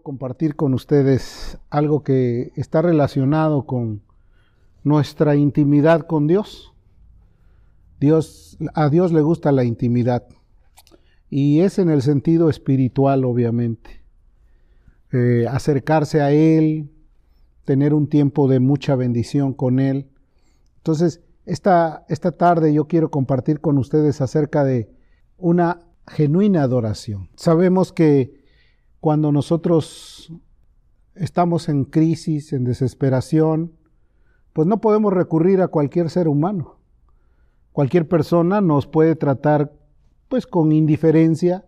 compartir con ustedes algo que está relacionado con nuestra intimidad con Dios. Dios a Dios le gusta la intimidad y es en el sentido espiritual, obviamente. Eh, acercarse a Él, tener un tiempo de mucha bendición con Él. Entonces, esta, esta tarde yo quiero compartir con ustedes acerca de una genuina adoración. Sabemos que cuando nosotros estamos en crisis, en desesperación, pues no podemos recurrir a cualquier ser humano. Cualquier persona nos puede tratar pues con indiferencia,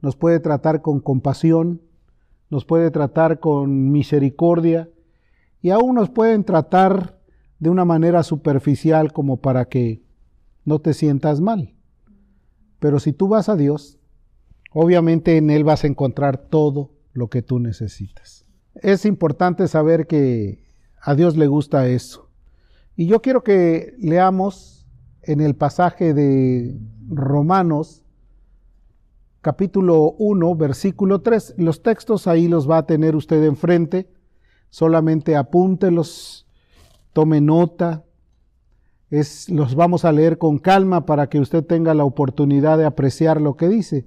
nos puede tratar con compasión, nos puede tratar con misericordia y aún nos pueden tratar de una manera superficial como para que no te sientas mal. Pero si tú vas a Dios, Obviamente en Él vas a encontrar todo lo que tú necesitas. Es importante saber que a Dios le gusta eso. Y yo quiero que leamos en el pasaje de Romanos capítulo 1, versículo 3. Los textos ahí los va a tener usted enfrente. Solamente apúntelos, tome nota. Es, los vamos a leer con calma para que usted tenga la oportunidad de apreciar lo que dice.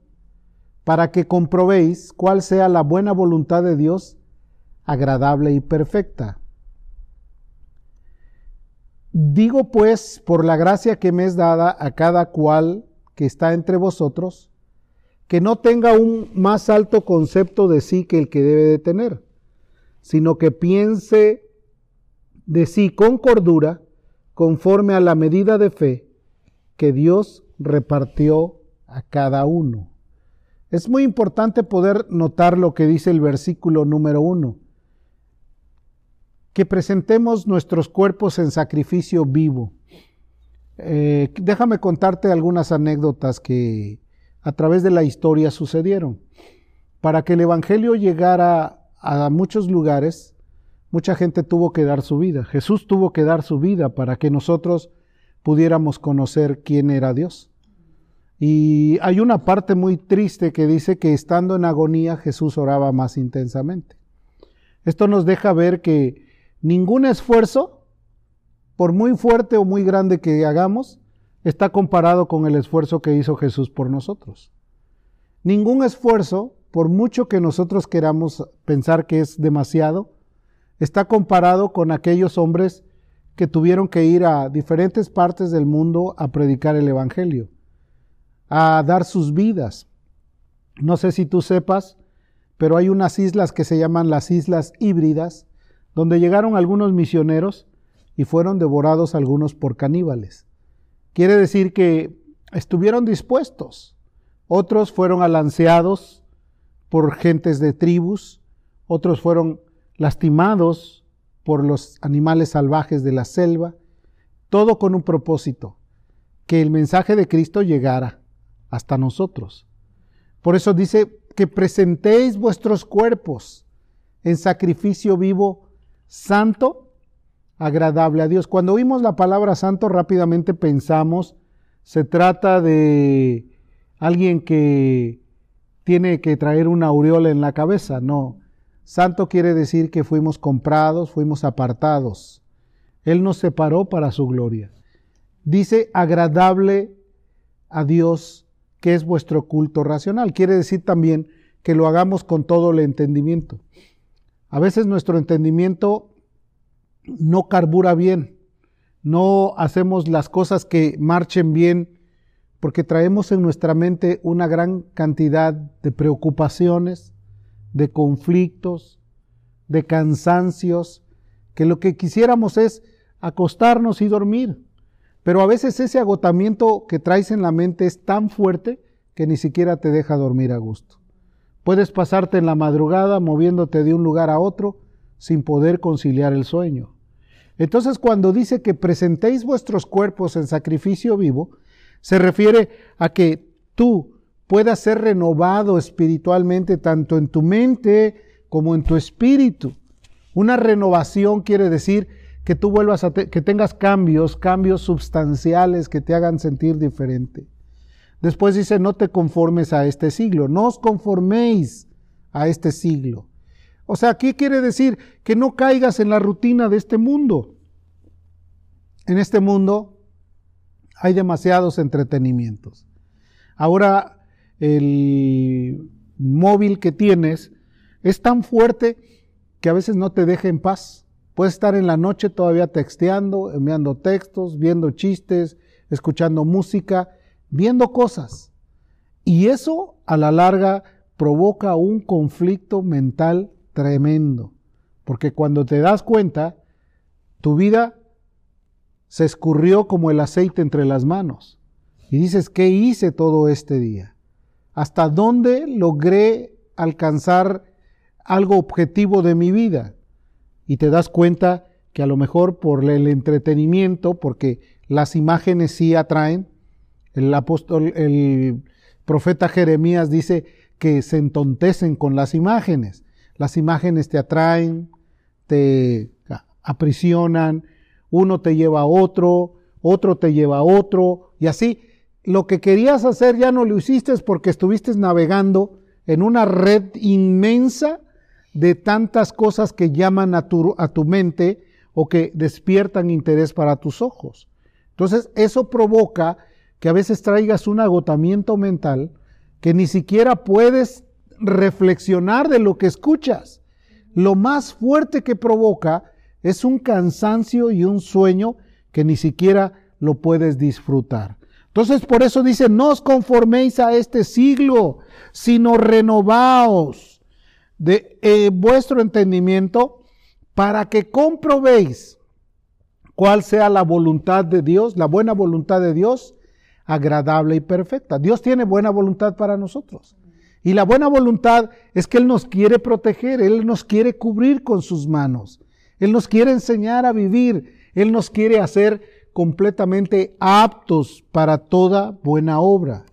para que comprobéis cuál sea la buena voluntad de Dios, agradable y perfecta. Digo pues, por la gracia que me es dada a cada cual que está entre vosotros, que no tenga un más alto concepto de sí que el que debe de tener, sino que piense de sí con cordura, conforme a la medida de fe que Dios repartió a cada uno. Es muy importante poder notar lo que dice el versículo número uno, que presentemos nuestros cuerpos en sacrificio vivo. Eh, déjame contarte algunas anécdotas que a través de la historia sucedieron. Para que el Evangelio llegara a muchos lugares, mucha gente tuvo que dar su vida. Jesús tuvo que dar su vida para que nosotros pudiéramos conocer quién era Dios. Y hay una parte muy triste que dice que estando en agonía Jesús oraba más intensamente. Esto nos deja ver que ningún esfuerzo, por muy fuerte o muy grande que hagamos, está comparado con el esfuerzo que hizo Jesús por nosotros. Ningún esfuerzo, por mucho que nosotros queramos pensar que es demasiado, está comparado con aquellos hombres que tuvieron que ir a diferentes partes del mundo a predicar el Evangelio a dar sus vidas. No sé si tú sepas, pero hay unas islas que se llaman las Islas Híbridas, donde llegaron algunos misioneros y fueron devorados algunos por caníbales. Quiere decir que estuvieron dispuestos. Otros fueron alanceados por gentes de tribus, otros fueron lastimados por los animales salvajes de la selva, todo con un propósito, que el mensaje de Cristo llegara hasta nosotros. Por eso dice que presentéis vuestros cuerpos en sacrificio vivo, santo, agradable a Dios. Cuando oímos la palabra santo, rápidamente pensamos, se trata de alguien que tiene que traer una aureola en la cabeza. No, santo quiere decir que fuimos comprados, fuimos apartados. Él nos separó para su gloria. Dice agradable a Dios que es vuestro culto racional. Quiere decir también que lo hagamos con todo el entendimiento. A veces nuestro entendimiento no carbura bien, no hacemos las cosas que marchen bien porque traemos en nuestra mente una gran cantidad de preocupaciones, de conflictos, de cansancios, que lo que quisiéramos es acostarnos y dormir. Pero a veces ese agotamiento que traes en la mente es tan fuerte que ni siquiera te deja dormir a gusto. Puedes pasarte en la madrugada moviéndote de un lugar a otro sin poder conciliar el sueño. Entonces cuando dice que presentéis vuestros cuerpos en sacrificio vivo, se refiere a que tú puedas ser renovado espiritualmente tanto en tu mente como en tu espíritu. Una renovación quiere decir que tú vuelvas a que tengas cambios, cambios sustanciales que te hagan sentir diferente. Después dice, no te conformes a este siglo, no os conforméis a este siglo. O sea, ¿qué quiere decir? Que no caigas en la rutina de este mundo. En este mundo hay demasiados entretenimientos. Ahora el móvil que tienes es tan fuerte que a veces no te deja en paz. Puedes estar en la noche todavía texteando, enviando textos, viendo chistes, escuchando música, viendo cosas. Y eso a la larga provoca un conflicto mental tremendo. Porque cuando te das cuenta, tu vida se escurrió como el aceite entre las manos. Y dices, ¿qué hice todo este día? ¿Hasta dónde logré alcanzar algo objetivo de mi vida? Y te das cuenta que a lo mejor por el entretenimiento, porque las imágenes sí atraen, el apóstol, el profeta Jeremías dice que se entontecen con las imágenes. Las imágenes te atraen, te aprisionan, uno te lleva a otro, otro te lleva a otro, y así lo que querías hacer ya no lo hiciste porque estuviste navegando en una red inmensa de tantas cosas que llaman a tu, a tu mente o que despiertan interés para tus ojos. Entonces, eso provoca que a veces traigas un agotamiento mental que ni siquiera puedes reflexionar de lo que escuchas. Lo más fuerte que provoca es un cansancio y un sueño que ni siquiera lo puedes disfrutar. Entonces por eso dice, no os conforméis a este siglo, sino renovaos de eh, vuestro entendimiento para que comprobéis cuál sea la voluntad de Dios, la buena voluntad de Dios, agradable y perfecta. Dios tiene buena voluntad para nosotros. Y la buena voluntad es que Él nos quiere proteger, Él nos quiere cubrir con sus manos, Él nos quiere enseñar a vivir, Él nos quiere hacer completamente aptos para toda buena obra.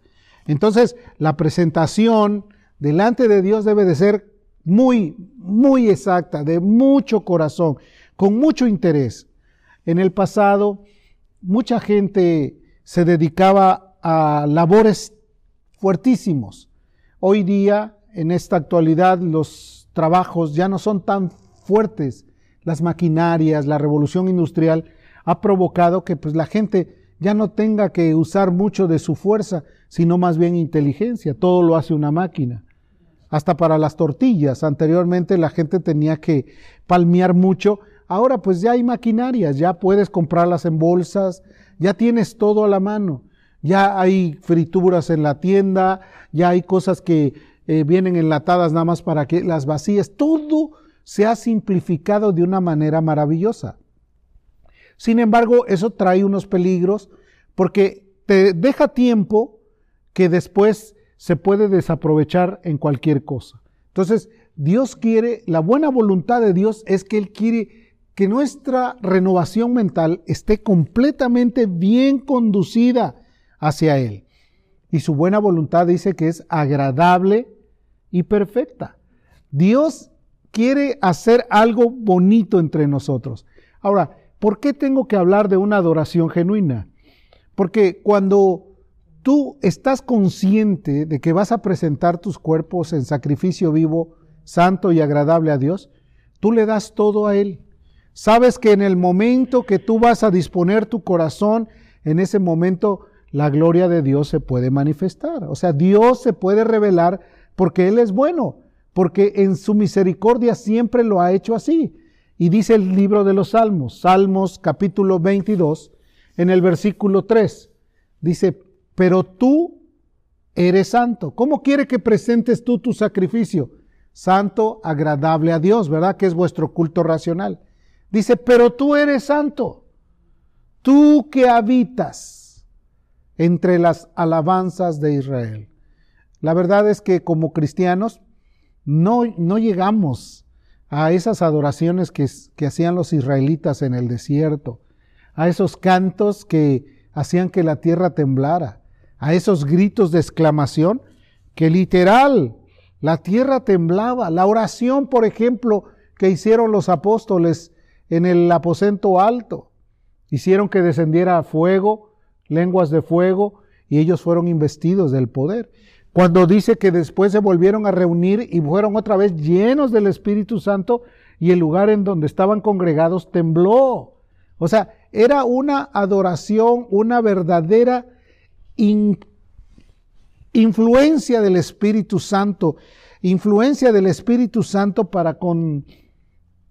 Entonces, la presentación delante de Dios debe de ser muy, muy exacta, de mucho corazón, con mucho interés. En el pasado, mucha gente se dedicaba a labores fuertísimos. Hoy día, en esta actualidad, los trabajos ya no son tan fuertes. Las maquinarias, la revolución industrial ha provocado que pues, la gente ya no tenga que usar mucho de su fuerza, sino más bien inteligencia. Todo lo hace una máquina. Hasta para las tortillas. Anteriormente la gente tenía que palmear mucho. Ahora pues ya hay maquinarias, ya puedes comprarlas en bolsas, ya tienes todo a la mano. Ya hay frituras en la tienda, ya hay cosas que eh, vienen enlatadas nada más para que las vacíes. Todo se ha simplificado de una manera maravillosa. Sin embargo, eso trae unos peligros porque te deja tiempo que después se puede desaprovechar en cualquier cosa. Entonces, Dios quiere, la buena voluntad de Dios es que Él quiere que nuestra renovación mental esté completamente bien conducida hacia Él. Y su buena voluntad dice que es agradable y perfecta. Dios quiere hacer algo bonito entre nosotros. Ahora, ¿Por qué tengo que hablar de una adoración genuina? Porque cuando tú estás consciente de que vas a presentar tus cuerpos en sacrificio vivo, santo y agradable a Dios, tú le das todo a Él. Sabes que en el momento que tú vas a disponer tu corazón, en ese momento la gloria de Dios se puede manifestar. O sea, Dios se puede revelar porque Él es bueno, porque en su misericordia siempre lo ha hecho así. Y dice el libro de los Salmos, Salmos capítulo 22, en el versículo 3, dice, pero tú eres santo. ¿Cómo quiere que presentes tú tu sacrificio? Santo, agradable a Dios, ¿verdad? Que es vuestro culto racional. Dice, pero tú eres santo. Tú que habitas entre las alabanzas de Israel. La verdad es que como cristianos no, no llegamos a esas adoraciones que, que hacían los israelitas en el desierto, a esos cantos que hacían que la tierra temblara, a esos gritos de exclamación que literal la tierra temblaba. La oración, por ejemplo, que hicieron los apóstoles en el aposento alto, hicieron que descendiera fuego, lenguas de fuego, y ellos fueron investidos del poder. Cuando dice que después se volvieron a reunir y fueron otra vez llenos del Espíritu Santo y el lugar en donde estaban congregados tembló. O sea, era una adoración, una verdadera influencia del Espíritu Santo, influencia del Espíritu Santo para con,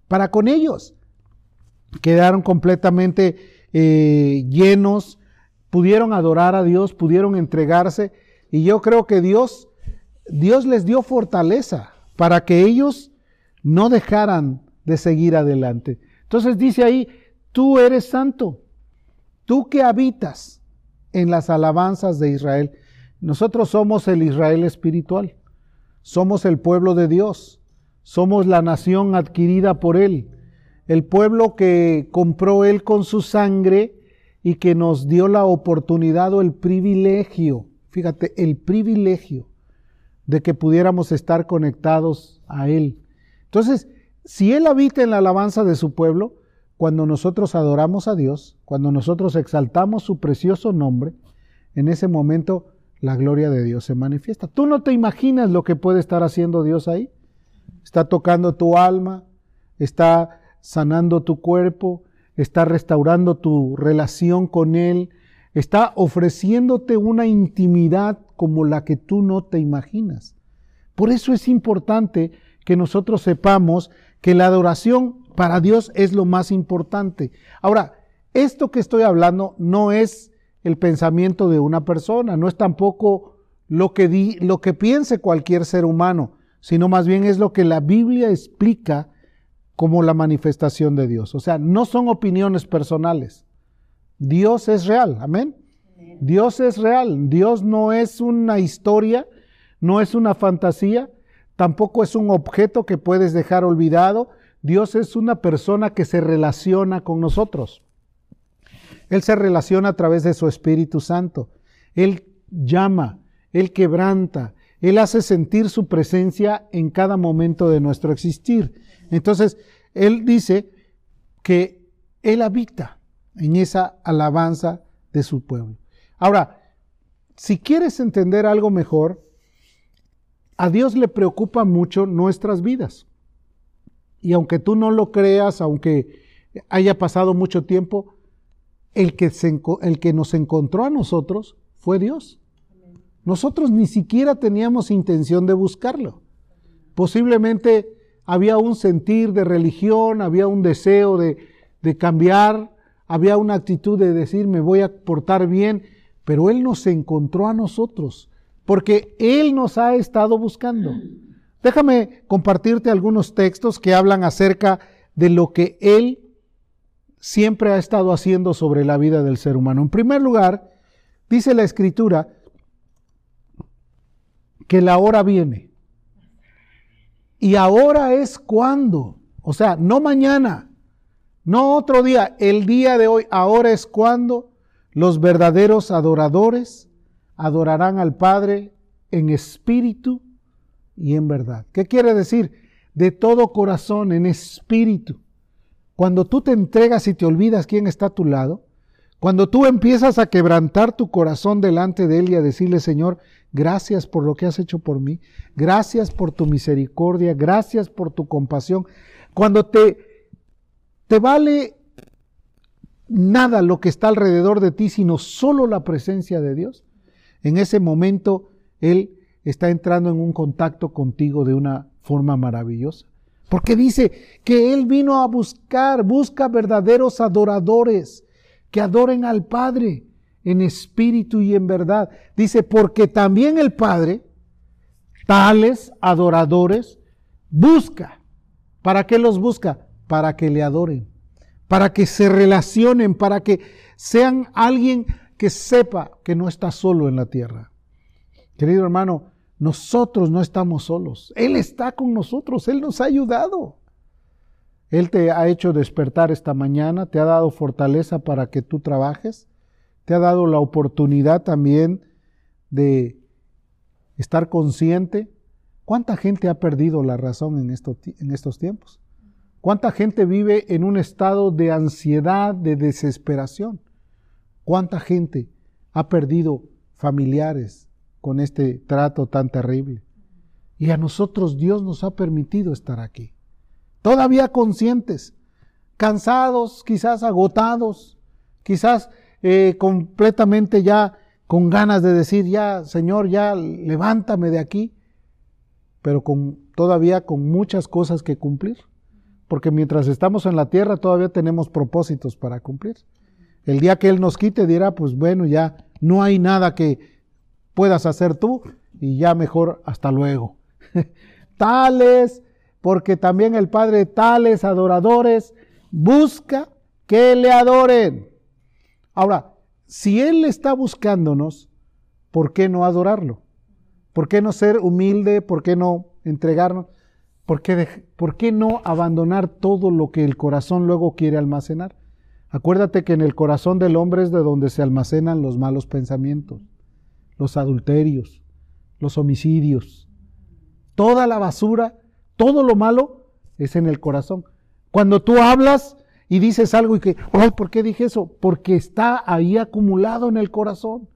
para con ellos. Quedaron completamente eh, llenos, pudieron adorar a Dios, pudieron entregarse, y yo creo que Dios, Dios les dio fortaleza para que ellos no dejaran de seguir adelante. Entonces dice ahí, tú eres santo, tú que habitas en las alabanzas de Israel. Nosotros somos el Israel espiritual, somos el pueblo de Dios, somos la nación adquirida por Él, el pueblo que compró Él con su sangre y que nos dio la oportunidad o el privilegio, fíjate, el privilegio de que pudiéramos estar conectados a Él. Entonces, si Él habita en la alabanza de su pueblo, cuando nosotros adoramos a Dios, cuando nosotros exaltamos su precioso nombre, en ese momento la gloria de Dios se manifiesta. Tú no te imaginas lo que puede estar haciendo Dios ahí. Está tocando tu alma, está sanando tu cuerpo, está restaurando tu relación con Él, está ofreciéndote una intimidad como la que tú no te imaginas. Por eso es importante que nosotros sepamos que la adoración para Dios es lo más importante. Ahora, esto que estoy hablando no es el pensamiento de una persona, no es tampoco lo que, di, lo que piense cualquier ser humano, sino más bien es lo que la Biblia explica como la manifestación de Dios. O sea, no son opiniones personales. Dios es real, amén. Dios es real, Dios no es una historia, no es una fantasía, tampoco es un objeto que puedes dejar olvidado, Dios es una persona que se relaciona con nosotros. Él se relaciona a través de su Espíritu Santo. Él llama, Él quebranta, Él hace sentir su presencia en cada momento de nuestro existir. Entonces, Él dice que Él habita en esa alabanza de su pueblo. Ahora, si quieres entender algo mejor, a Dios le preocupa mucho nuestras vidas. Y aunque tú no lo creas, aunque haya pasado mucho tiempo, el que, el que nos encontró a nosotros fue Dios. Nosotros ni siquiera teníamos intención de buscarlo. Posiblemente había un sentir de religión, había un deseo de, de cambiar, había una actitud de decir me voy a portar bien, pero Él nos encontró a nosotros, porque Él nos ha estado buscando. Déjame compartirte algunos textos que hablan acerca de lo que Él siempre ha estado haciendo sobre la vida del ser humano. En primer lugar, dice la Escritura que la hora viene. Y ahora es cuando, o sea, no mañana, no otro día, el día de hoy, ahora es cuando los verdaderos adoradores adorarán al Padre en espíritu y en verdad. ¿Qué quiere decir? De todo corazón, en espíritu. Cuando tú te entregas y te olvidas quién está a tu lado, cuando tú empiezas a quebrantar tu corazón delante de Él y a decirle, Señor, gracias por lo que has hecho por mí, gracias por tu misericordia, gracias por tu compasión, cuando te, te vale nada lo que está alrededor de ti, sino solo la presencia de Dios, en ese momento Él está entrando en un contacto contigo de una forma maravillosa. Porque dice que Él vino a buscar, busca verdaderos adoradores que adoren al Padre en espíritu y en verdad. Dice, porque también el Padre, tales adoradores, busca. ¿Para qué los busca? Para que le adoren, para que se relacionen, para que sean alguien que sepa que no está solo en la tierra. Querido hermano, nosotros no estamos solos. Él está con nosotros. Él nos ha ayudado. Él te ha hecho despertar esta mañana, te ha dado fortaleza para que tú trabajes, te ha dado la oportunidad también de estar consciente. ¿Cuánta gente ha perdido la razón en estos, tiempos? ¿Cuánta gente vive en un estado de ansiedad, de desesperación? ¿Cuánta gente ha perdido familiares con este trato tan terrible? Y a nosotros Dios nos ha permitido estar aquí. Todavía conscientes, cansados, quizás agotados, quizás eh, completamente ya con ganas de decir, ya, Señor, ya levántame de aquí, pero con, todavía con muchas cosas que cumplir, porque mientras estamos en la tierra todavía tenemos propósitos para cumplir. El día que Él nos quite dirá, pues bueno, ya no hay nada que puedas hacer tú y ya mejor hasta luego. tales, porque también el Padre tales adoradores busca que le adoren. Ahora, si Él está buscándonos, ¿por qué no adorarlo? ¿Por qué no ser humilde? ¿Por qué no entregarnos? ¿Por qué, ¿Por qué no abandonar todo lo que el corazón luego quiere almacenar? Acuérdate que en el corazón del hombre es de donde se almacenan los malos pensamientos, los adulterios, los homicidios. Toda la basura, todo lo malo es en el corazón. Cuando tú hablas, y dices algo y que, oh, ¿por qué dije eso? Porque está ahí acumulado en el corazón.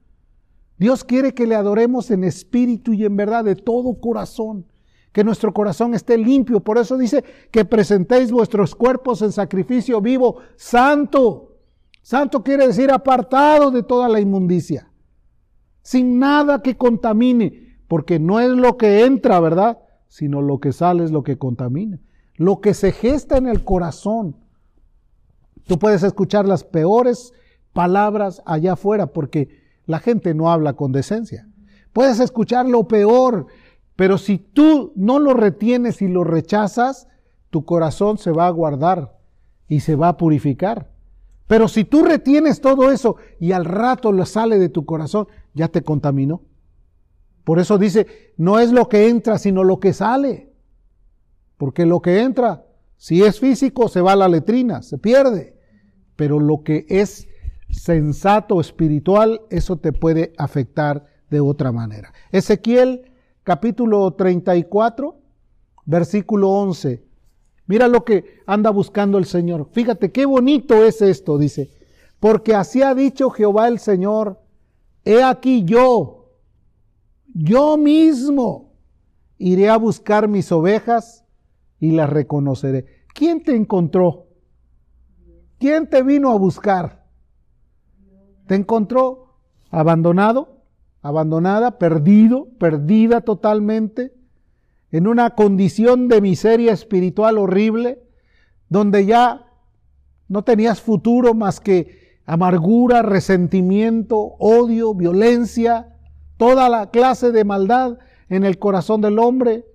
Dios quiere que le adoremos en espíritu y en verdad de todo corazón, que nuestro corazón esté limpio. Por eso dice que presentéis vuestros cuerpos en sacrificio vivo, santo. Santo quiere decir apartado de toda la inmundicia, sin nada que contamine, porque no es lo que entra, ¿verdad? Sino lo que sale es lo que contamina. Lo que se gesta en el corazón Tú puedes escuchar las peores palabras allá afuera porque la gente no habla con decencia. Puedes escuchar lo peor, pero si tú no lo retienes y lo rechazas, tu corazón se va a guardar y se va a purificar. Pero si tú retienes todo eso y al rato lo sale de tu corazón, ya te contaminó. Por eso dice, no es lo que entra, sino lo que sale. Porque lo que entra si es físico, se va a la letrina, se pierde. Pero lo que es sensato, espiritual, eso te puede afectar de otra manera. Ezequiel capítulo 34, versículo 11. Mira lo que anda buscando el Señor. Fíjate qué bonito es esto, dice. Porque así ha dicho Jehová el Señor, he aquí yo, yo mismo iré a buscar mis ovejas y las reconoceré. ¿Quién te encontró? ¿Quién te vino a buscar? ¿Te encontró abandonado, abandonada, perdido, perdida totalmente, en una condición de miseria espiritual horrible, donde ya no tenías futuro más que amargura, resentimiento, odio, violencia, toda la clase de maldad en el corazón del hombre?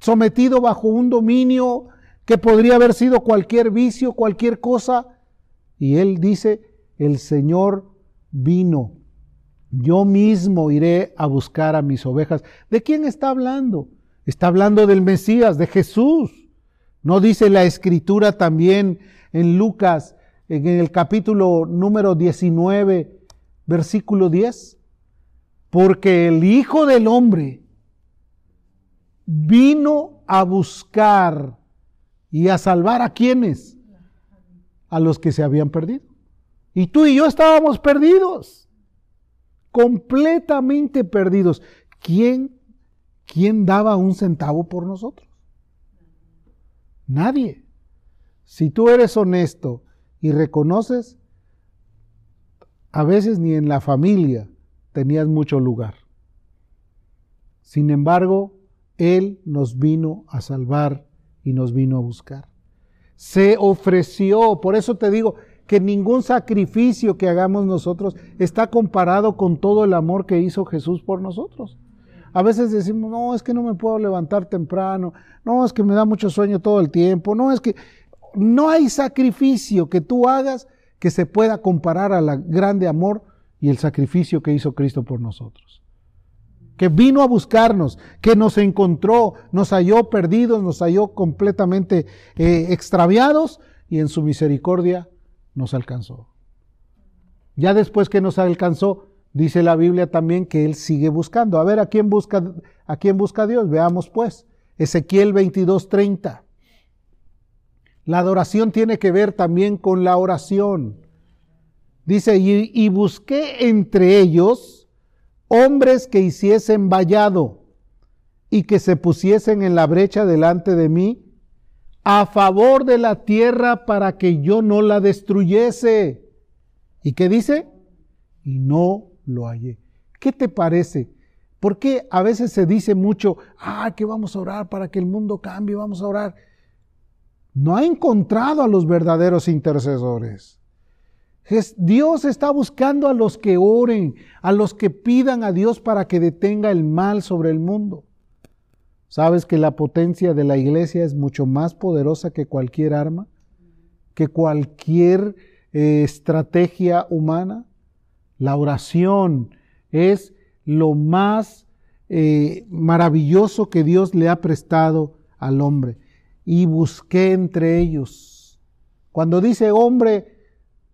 sometido bajo un dominio que podría haber sido cualquier vicio, cualquier cosa. Y él dice, el Señor vino. Yo mismo iré a buscar a mis ovejas. ¿De quién está hablando? Está hablando del Mesías, de Jesús. ¿No dice la escritura también en Lucas, en el capítulo número 19, versículo 10? Porque el Hijo del Hombre vino a buscar y a salvar a quienes? A los que se habían perdido. Y tú y yo estábamos perdidos, completamente perdidos. ¿Quién, quién daba un centavo por nosotros? Nadie. Si tú eres honesto y reconoces, a veces ni en la familia tenías mucho lugar. Sin embargo, él nos vino a salvar y nos vino a buscar. Se ofreció, por eso te digo que ningún sacrificio que hagamos nosotros está comparado con todo el amor que hizo Jesús por nosotros. A veces decimos, no, es que no me puedo levantar temprano, no, es que me da mucho sueño todo el tiempo, no, es que no hay sacrificio que tú hagas que se pueda comparar al grande amor y el sacrificio que hizo Cristo por nosotros que vino a buscarnos, que nos encontró, nos halló perdidos, nos halló completamente eh, extraviados y en su misericordia nos alcanzó. Ya después que nos alcanzó, dice la Biblia también que Él sigue buscando. A ver, ¿a quién busca, a quién busca Dios? Veamos pues. Ezequiel 22:30. La adoración tiene que ver también con la oración. Dice, y, y busqué entre ellos hombres que hiciesen vallado y que se pusiesen en la brecha delante de mí a favor de la tierra para que yo no la destruyese. ¿Y qué dice? Y no lo hallé. ¿Qué te parece? ¿Por qué a veces se dice mucho, ah, que vamos a orar para que el mundo cambie, vamos a orar? No ha encontrado a los verdaderos intercesores. Dios está buscando a los que oren, a los que pidan a Dios para que detenga el mal sobre el mundo. ¿Sabes que la potencia de la iglesia es mucho más poderosa que cualquier arma? ¿Que cualquier eh, estrategia humana? La oración es lo más eh, maravilloso que Dios le ha prestado al hombre. Y busqué entre ellos. Cuando dice hombre,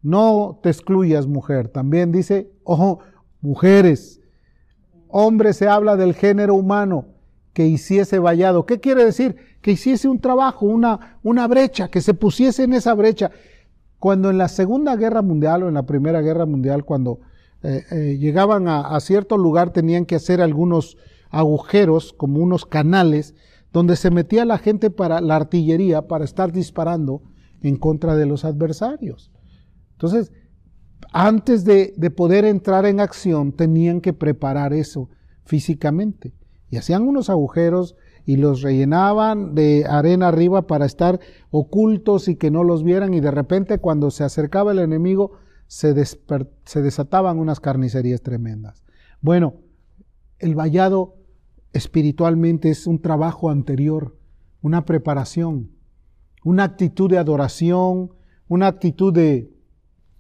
no te excluyas, mujer. También dice, ojo, mujeres. Hombre se habla del género humano que hiciese vallado. ¿Qué quiere decir? Que hiciese un trabajo, una, una brecha, que se pusiese en esa brecha. Cuando en la Segunda Guerra Mundial o en la Primera Guerra Mundial, cuando eh, eh, llegaban a, a cierto lugar, tenían que hacer algunos agujeros, como unos canales, donde se metía la gente para la artillería, para estar disparando en contra de los adversarios. Entonces, antes de, poder entrar en acción, tenían que preparar eso físicamente. Y hacían unos agujeros y los rellenaban de arena arriba para estar ocultos y que no los vieran y de repente cuando se acercaba el enemigo se, se desataban unas carnicerías tremendas. Bueno, el vallado espiritualmente es un trabajo anterior, una preparación, una actitud de adoración, una actitud de,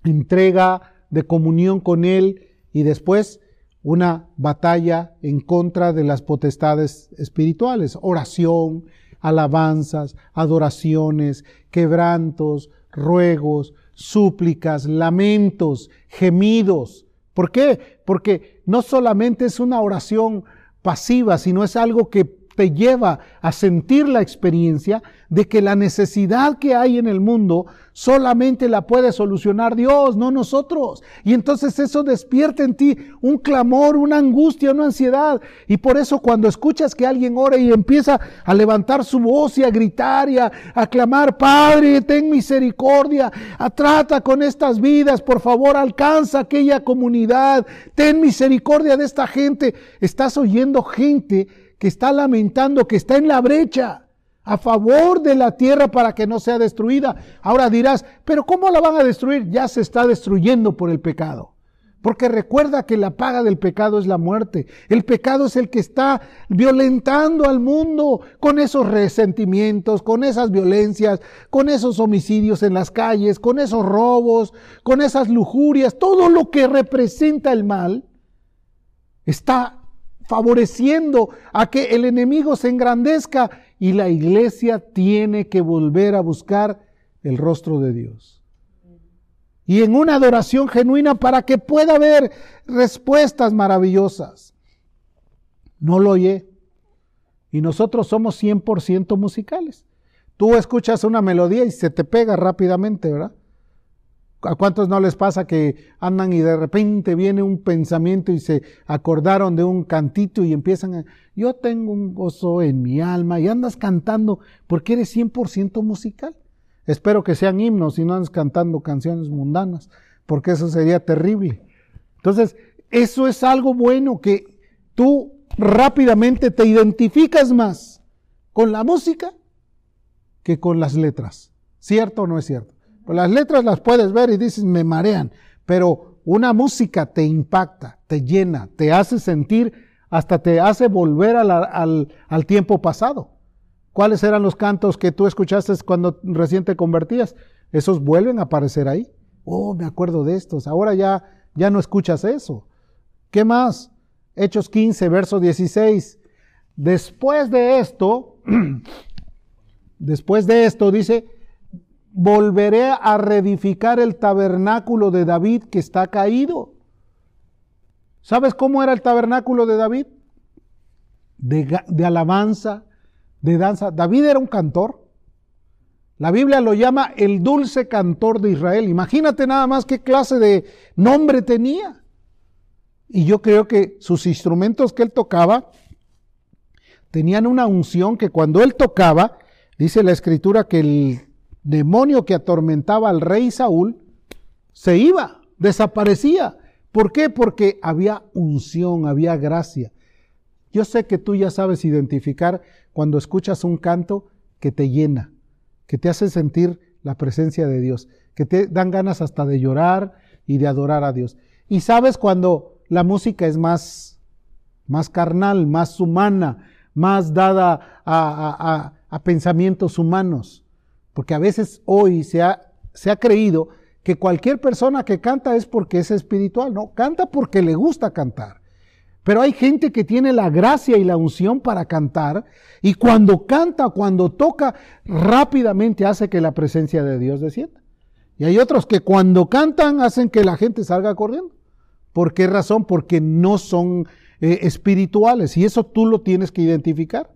entrega, de comunión con Él y después una batalla en contra de las potestades espirituales, oración, alabanzas, adoraciones, quebrantos, ruegos, súplicas, lamentos, gemidos. ¿Por qué? Porque no solamente es una oración pasiva, sino es algo que te lleva a sentir la experiencia de que la necesidad que hay en el mundo solamente la puede solucionar Dios, no nosotros. Y entonces eso despierta en ti un clamor, una angustia, una ansiedad. Y por eso cuando escuchas que alguien ora y empieza a levantar su voz y a gritar y a, clamar, Padre, ten misericordia, trata con estas vidas, por favor, alcanza aquella comunidad, ten misericordia de esta gente. Estás oyendo gente que está lamentando, que está en la brecha a favor de la tierra para que no sea destruida. Ahora dirás, pero ¿cómo la van a destruir? Ya se está destruyendo por el pecado. Porque recuerda que la paga del pecado es la muerte. El pecado es el que está violentando al mundo con esos resentimientos, con esas violencias, con esos homicidios en las calles, con esos robos, con esas lujurias. Todo lo que representa el mal está favoreciendo a que el enemigo se engrandezca y la iglesia tiene que volver a buscar el rostro de Dios. Y en una adoración genuina para que pueda haber respuestas maravillosas. No lo oye. Y nosotros somos 100% musicales. Tú escuchas una melodía y se te pega rápidamente, ¿verdad? ¿A cuántos no les pasa que andan y de repente viene un pensamiento y se acordaron de un cantito y empiezan a, yo tengo un gozo en mi alma y andas cantando porque eres 100% musical? Espero que sean himnos y no andes cantando canciones mundanas, porque eso sería terrible. Entonces, eso es algo bueno que tú rápidamente te identificas más con la música que con las letras. ¿Cierto o no es cierto? Las letras las puedes ver y dices, me marean, pero una música te impacta, te llena, te hace sentir, hasta te hace volver al, al tiempo pasado. ¿Cuáles eran los cantos que tú escuchaste cuando recién te convertías? Esos vuelven a aparecer ahí. Oh, me acuerdo de estos. Ahora ya, ya no escuchas eso. ¿Qué más? Hechos 15, verso 16. Después de esto, después de esto dice, volveré a reedificar el tabernáculo de David que está caído. ¿Sabes cómo era el tabernáculo de David? De, alabanza, de danza. David era un cantor. La Biblia lo llama el dulce cantor de Israel. Imagínate nada más qué clase de nombre tenía. Y yo creo que sus instrumentos que él tocaba tenían una unción que cuando él tocaba, dice la escritura que el demonio que atormentaba al rey Saúl se iba, desaparecía. ¿Por qué? Porque había unción, había gracia. Yo sé que tú ya sabes identificar cuando escuchas un canto que te llena, que te hace sentir la presencia de Dios, que te dan ganas hasta de llorar y de adorar a Dios. Y sabes cuando la música es más, más carnal, más humana, más dada a, a, pensamientos humanos. Porque a veces hoy se ha, se ha creído que cualquier persona que canta es porque es espiritual, no, canta porque le gusta cantar. Pero hay gente que tiene la gracia y la unción para cantar y cuando canta, cuando toca, rápidamente hace que la presencia de Dios descienda. Y hay otros que cuando cantan hacen que la gente salga corriendo. ¿Por qué razón? Porque no son eh, espirituales y eso tú lo tienes que identificar.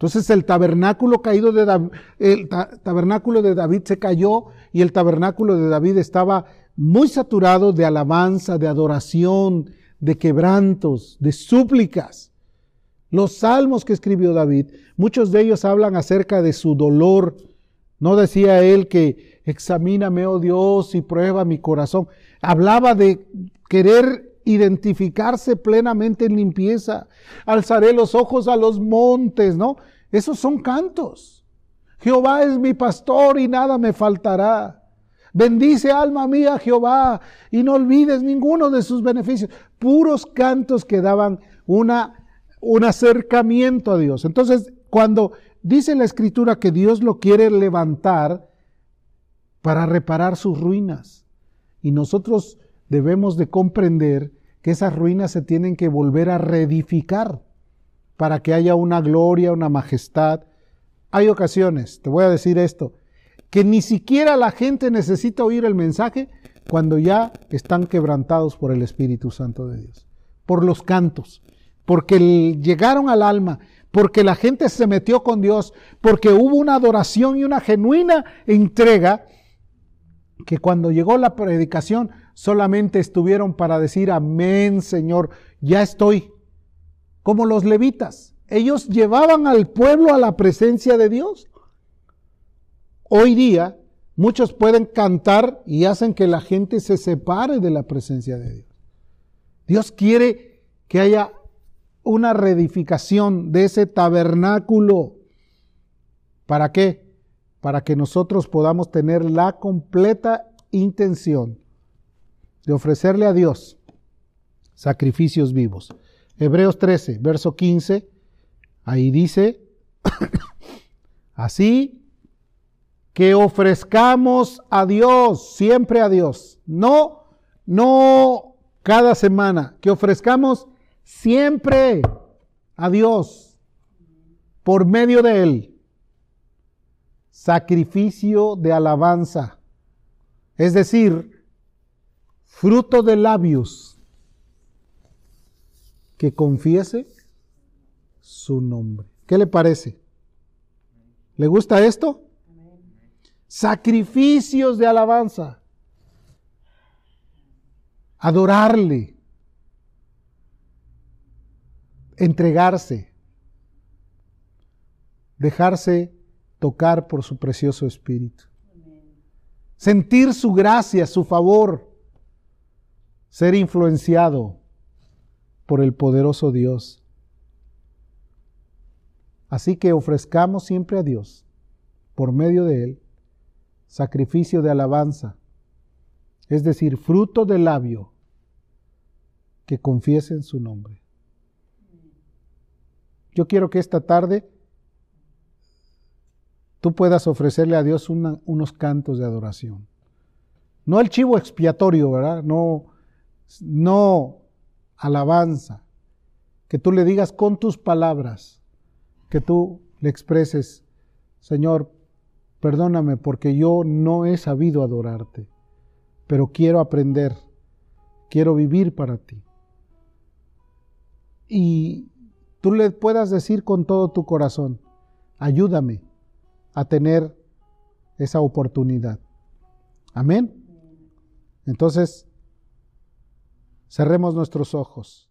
Entonces el tabernáculo caído de David, el tabernáculo de David se cayó y el tabernáculo de David estaba muy saturado de alabanza, de adoración, de quebrantos, de súplicas. Los salmos que escribió David, muchos de ellos hablan acerca de su dolor. No decía él que examíname, oh Dios, y prueba mi corazón. Hablaba de querer identificarse plenamente en limpieza. Alzaré los ojos a los montes, ¿no? Esos son cantos. Jehová es mi pastor y nada me faltará. Bendice alma mía Jehová y no olvides ninguno de sus beneficios. Puros cantos que daban una, un acercamiento a Dios. Entonces, cuando dice la escritura que Dios lo quiere levantar para reparar sus ruinas y nosotros debemos de comprender que esas ruinas se tienen que volver a reedificar para que haya una gloria, una majestad. Hay ocasiones, te voy a decir esto, que ni siquiera la gente necesita oír el mensaje cuando ya están quebrantados por el Espíritu Santo de Dios, por los cantos, porque llegaron al alma, porque la gente se metió con Dios, porque hubo una adoración y una genuina entrega, que cuando llegó la predicación solamente estuvieron para decir, amén Señor, ya estoy. Como los levitas, ellos llevaban al pueblo a la presencia de Dios. Hoy día muchos pueden cantar y hacen que la gente se separe de la presencia de Dios. Dios quiere que haya una reedificación de ese tabernáculo. ¿Para qué? Para que nosotros podamos tener la completa intención ofrecerle a Dios sacrificios vivos. Hebreos 13, verso 15, ahí dice, así que ofrezcamos a Dios, siempre a Dios, no, no cada semana, que ofrezcamos siempre a Dios por medio de Él. Sacrificio de alabanza. Es decir, fruto de labios que confiese su nombre. ¿Qué le parece? ¿Le gusta esto? Sacrificios de alabanza. Adorarle. Entregarse. Dejarse tocar por su precioso espíritu. Sentir su gracia, su favor ser influenciado por el poderoso Dios. Así que ofrezcamos siempre a Dios, por medio de Él, sacrificio de alabanza, es decir, fruto del labio que confiese en su nombre. Yo quiero que esta tarde tú puedas ofrecerle a Dios unos cantos de adoración. No el chivo expiatorio, ¿verdad? No no alabanza, que tú le digas con tus palabras, que tú le expreses, Señor, perdóname porque yo no he sabido adorarte, pero quiero aprender, quiero vivir para ti. Y tú le puedas decir con todo tu corazón, ayúdame a tener esa oportunidad. Amén. Entonces, Cerremos nuestros ojos.